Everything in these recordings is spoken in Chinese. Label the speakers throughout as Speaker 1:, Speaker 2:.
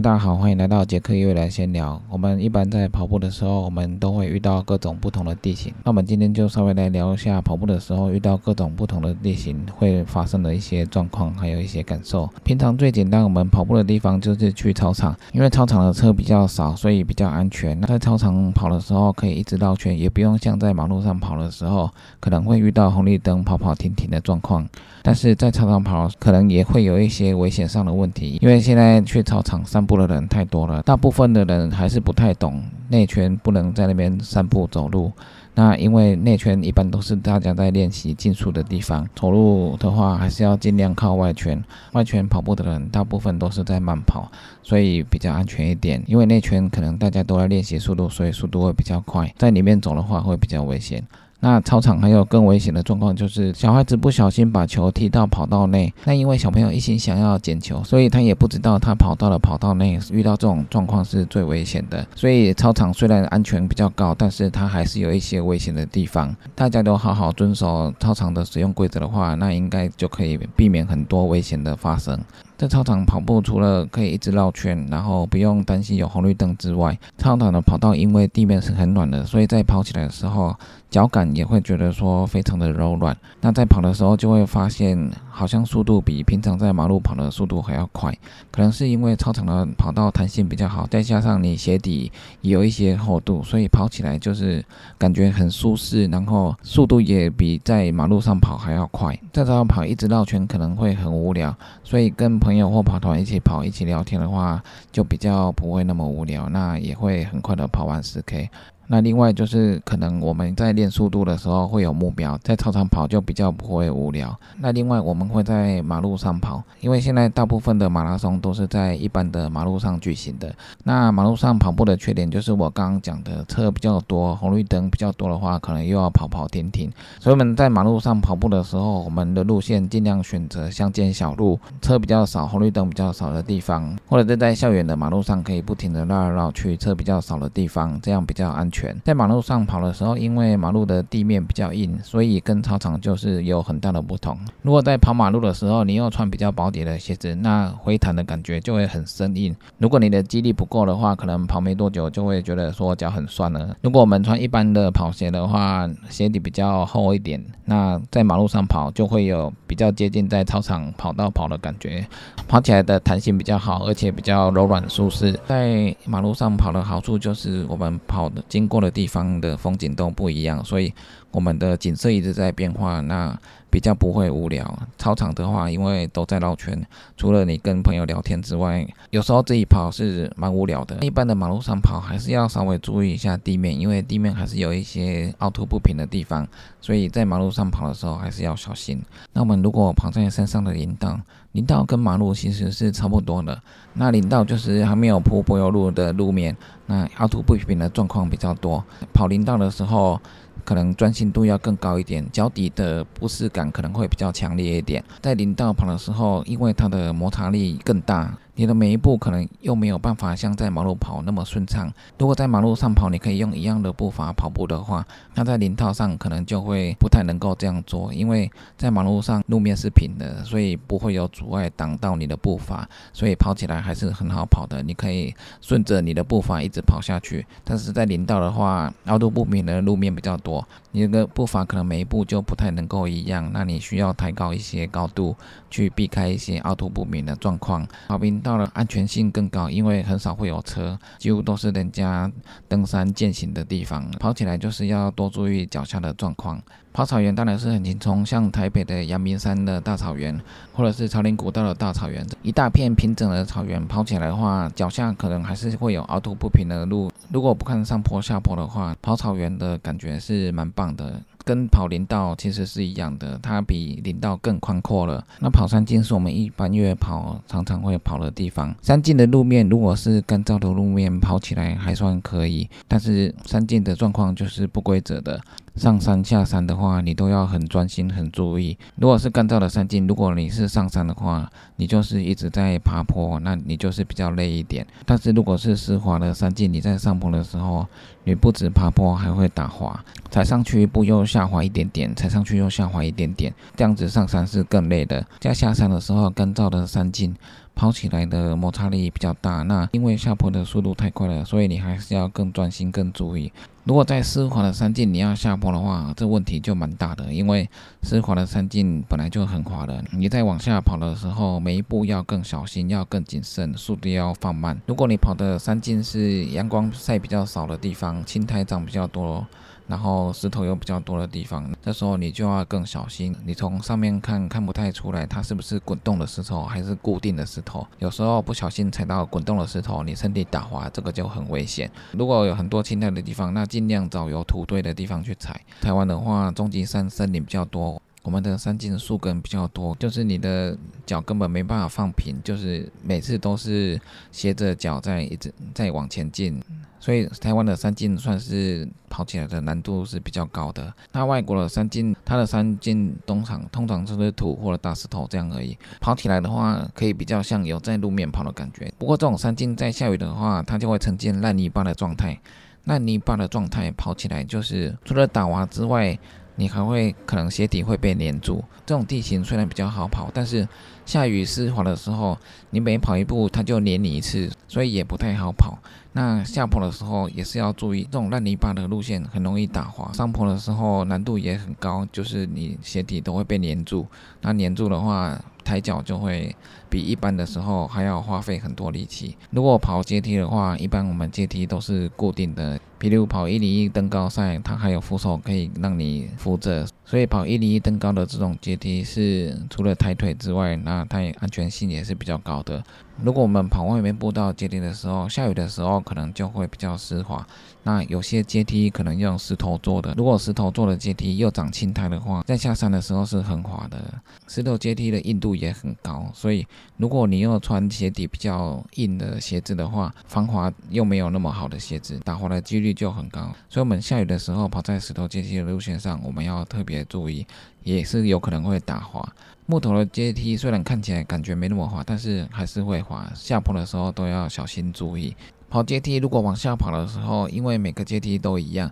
Speaker 1: 大家好，欢迎来到杰克未来闲聊。我们一般在跑步的时候，我们都会遇到各种不同的地形。那我们今天就稍微来聊一下跑步的时候遇到各种不同的地形会发生的一些状况，还有一些感受。平常最简单，我们跑步的地方就是去操场，因为操场的车比较少，所以比较安全。那在操场跑的时候，可以一直绕圈，也不用像在马路上跑的时候，可能会遇到红绿灯跑跑停停的状况。但是在操场跑，可能也会有一些危险上的问题，因为现在去操场散步的人太多了，大部分的人还是不太懂内圈不能在那边散步走路。那因为内圈一般都是大家在练习竞速的地方，走路的话还是要尽量靠外圈。外圈跑步的人大部分都是在慢跑，所以比较安全一点。因为内圈可能大家都在练习速度，所以速度会比较快，在里面走的话会比较危险。那操场还有更危险的状况，就是小孩子不小心把球踢到跑道内。那因为小朋友一心想要捡球，所以他也不知道他跑到了跑道内，遇到这种状况是最危险的。所以操场虽然安全比较高，但是它还是有一些危险的地方。大家都好好遵守操场的使用规则的话，那应该就可以避免很多危险的发生。在操场跑步，除了可以一直绕圈，然后不用担心有红绿灯之外，操场的跑道因为地面是很软的，所以在跑起来的时候，脚感也会觉得说非常的柔软。那在跑的时候就会发现，好像速度比平常在马路跑的速度还要快。可能是因为操场的跑道弹性比较好，再加上你鞋底有一些厚度，所以跑起来就是感觉很舒适，然后速度也比在马路上跑还要快。在操场跑一直绕圈可能会很无聊，所以跟朋友或跑团一起跑、一起聊天的话，就比较不会那么无聊，那也会很快的跑完十 K。那另外就是可能我们在练速度的时候会有目标，在操场跑就比较不会无聊。那另外我们会在马路上跑，因为现在大部分的马拉松都是在一般的马路上举行的。那马路上跑步的缺点就是我刚刚讲的车比较多，红绿灯比较多的话，可能又要跑跑停停。所以我们在马路上跑步的时候，我们的路线尽量选择乡间小路，车比较少、红绿灯比较少的地方，或者是在校园的马路上可以不停的绕来绕去，车比较少的地方，这样比较安全。在马路上跑的时候，因为马路的地面比较硬，所以跟操场就是有很大的不同。如果在跑马路的时候，你又穿比较薄底的鞋子，那回弹的感觉就会很生硬。如果你的肌力不够的话，可能跑没多久就会觉得说脚很酸了。如果我们穿一般的跑鞋的话，鞋底比较厚一点，那在马路上跑就会有比较接近在操场跑道跑的感觉，跑起来的弹性比较好，而且比较柔软舒适。在马路上跑的好处就是我们跑的经过的地方的风景都不一样，所以我们的景色一直在变化，那比较不会无聊。操场的话，因为都在绕圈，除了你跟朋友聊天之外，有时候自己跑是蛮无聊的。一般的马路上跑还是要稍微注意一下地面，因为地面还是有一些凹凸不平的地方，所以在马路上跑的时候还是要小心。那我们如果跑在山上的林道，林道跟马路其实是差不多的，那林道就是还没有铺柏油路的路面，那凹凸不平的状况比较多。跑林道的时候，可能专精度要更高一点，脚底的不适感可能会比较强烈一点。在林道跑的时候，因为它的摩擦力更大。你的每一步可能又没有办法像在马路跑那么顺畅。如果在马路上跑，你可以用一样的步伐跑步的话，那在林道上可能就会不太能够这样做，因为在马路上路面是平的，所以不会有阻碍挡到你的步伐，所以跑起来还是很好跑的。你可以顺着你的步伐一直跑下去。但是在林道的话，凹凸不平的路面比较多，你的步伐可能每一步就不太能够一样，那你需要抬高一些高度去避开一些凹凸不平的状况。跑林到了安全性更高，因为很少会有车，几乎都是人家登山践行的地方。跑起来就是要多注意脚下的状况。跑草原当然是很轻松，像台北的阳明山的大草原，或者是朝林古道的大草原，一大片平整的草原，跑起来的话，脚下可能还是会有凹凸不平的路。如果不看上坡下坡的话，跑草原的感觉是蛮棒的。跟跑林道其实是一样的，它比林道更宽阔了。那跑山径是我们一般越野跑常常会跑的地方。山径的路面如果是干燥的路面，跑起来还算可以，但是山径的状况就是不规则的。上山下山的话，你都要很专心、很注意。如果是干燥的山径，如果你是上山的话，你就是一直在爬坡，那你就是比较累一点。但是如果是湿滑的山径，你在上坡的时候，你不止爬坡，还会打滑，踩上去一步又下滑一点点，踩上去又下滑一点点，这样子上山是更累的。在下山的时候，干燥的山径。跑起来的摩擦力比较大。那因为下坡的速度太快了，所以你还是要更专心、更注意。如果在湿滑的山径你要下坡的话，这问题就蛮大的，因为湿滑的山径本来就很滑的，你在往下跑的时候，每一步要更小心，要更谨慎，速度要放慢。如果你跑的山径是阳光晒比较少的地方，青苔长比较多。然后石头又比较多的地方，这时候你就要更小心。你从上面看看不太出来，它是不是滚动的石头还是固定的石头？有时候不小心踩到滚动的石头，你身体打滑，这个就很危险。如果有很多青苔的地方，那尽量找有土堆的地方去踩。台湾的话，终极山森林比较多，我们的山径树根比较多，就是你的脚根本没办法放平，就是每次都是斜着脚在一直在往前进。所以台湾的山径算是跑起来的难度是比较高的。那外国的山径，它的山径通常通常就是土或者大石头这样而已。跑起来的话，可以比较像有在路面跑的感觉。不过这种山径在下雨的话，它就会呈现烂泥巴的状态。烂泥巴的状态跑起来就是除了打滑之外，你还会可能鞋底会被粘住。这种地形虽然比较好跑，但是下雨湿滑的时候，你每跑一步它就粘你一次，所以也不太好跑。那下坡的时候也是要注意，这种烂泥巴的路线很容易打滑。上坡的时候难度也很高，就是你鞋底都会被粘住。那粘住的话，抬脚就会比一般的时候还要花费很多力气。如果跑阶梯的话，一般我们阶梯都是固定的。比如跑一零一登高赛，它还有扶手可以让你扶着，所以跑一零一登高的这种阶梯是除了抬腿之外，那它也安全性也是比较高的。如果我们跑外面步道阶梯的时候，下雨的时候可能就会比较湿滑。那有些阶梯可能用石头做的，如果石头做的阶梯又长青苔的话，在下山的时候是很滑的。石头阶梯的硬度也很高，所以如果你又穿鞋底比较硬的鞋子的话，防滑又没有那么好的鞋子，打滑的几率就很高。所以我们下雨的时候跑在石头阶梯的路线上，我们要特别注意，也是有可能会打滑。木头的阶梯虽然看起来感觉没那么滑，但是还是会滑。下坡的时候都要小心注意。跑阶梯如果往下跑的时候，因为每个阶梯都一样，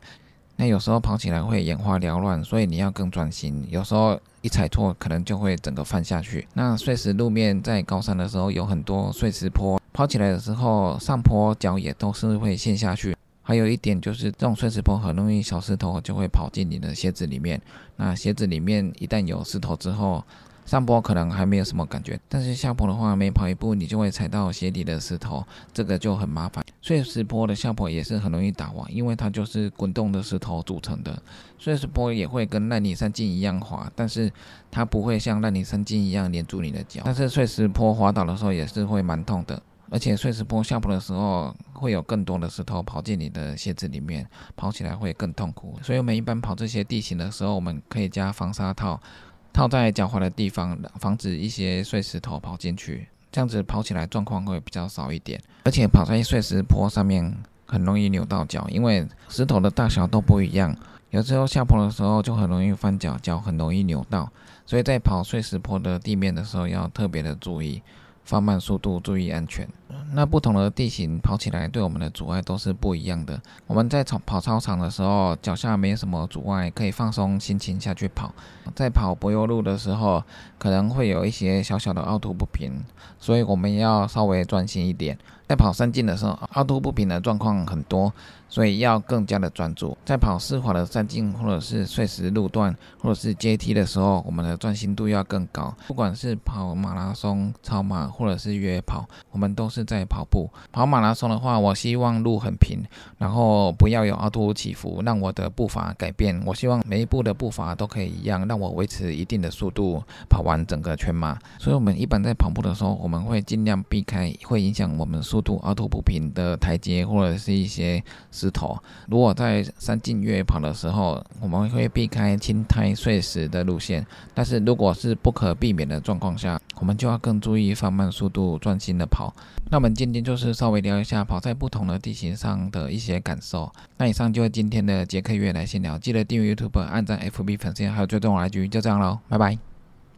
Speaker 1: 那有时候跑起来会眼花缭乱，所以你要更专心。有时候一踩错，可能就会整个翻下去。那碎石路面在高山的时候有很多碎石坡，跑起来的时候上坡脚也都是会陷下去。还有一点就是，这种碎石坡很容易小石头就会跑进你的鞋子里面。那鞋子里面一旦有石头之后，上坡可能还没有什么感觉，但是下坡的话，每跑一步你就会踩到鞋底的石头，这个就很麻烦。碎石坡的下坡也是很容易打滑，因为它就是滚动的石头组成的。碎石坡也会跟烂泥山径一样滑，但是它不会像烂泥山径一样连住你的脚。但是碎石坡滑倒的时候也是会蛮痛的，而且碎石坡下坡的时候会有更多的石头跑进你的鞋子里面，跑起来会更痛苦。所以我们一般跑这些地形的时候，我们可以加防沙套。套在脚踝的地方，防止一些碎石头跑进去，这样子跑起来状况会比较少一点。而且跑在碎石坡上面很容易扭到脚，因为石头的大小都不一样，有时候下坡的时候就很容易翻脚，脚很容易扭到。所以在跑碎石坡的地面的时候要特别的注意，放慢速度，注意安全。那不同的地形跑起来对我们的阻碍都是不一样的。我们在跑跑操场的时候，脚下没什么阻碍，可以放松心情下去跑。在跑柏油路的时候，可能会有一些小小的凹凸不平，所以我们要稍微专心一点。在跑山径的时候，凹凸不平的状况很多，所以要更加的专注。在跑湿滑的山径，或者是碎石路段，或者是阶梯的时候，我们的专心度要更高。不管是跑马拉松、超马，或者是越野跑，我们都是是在跑步。跑马拉松的话，我希望路很平，然后不要有凹凸起伏，让我的步伐改变。我希望每一步的步伐都可以一样，让我维持一定的速度跑完整个全马。所以，我们一般在跑步的时候，我们会尽量避开会影响我们速。速度凹凸不平的台阶或者是一些石头，如果在山径越野跑的时候，我们会避开青苔碎石的路线。但是如果是不可避免的状况下，我们就要更注意放慢速度，专心的跑。那我们今天就是稍微聊一下跑在不同的地形上的一些感受。那以上就是今天的杰克越来闲聊，记得订阅 YouTube、按赞 FB 粉丝还有追踪我 IG，就这样喽，拜拜。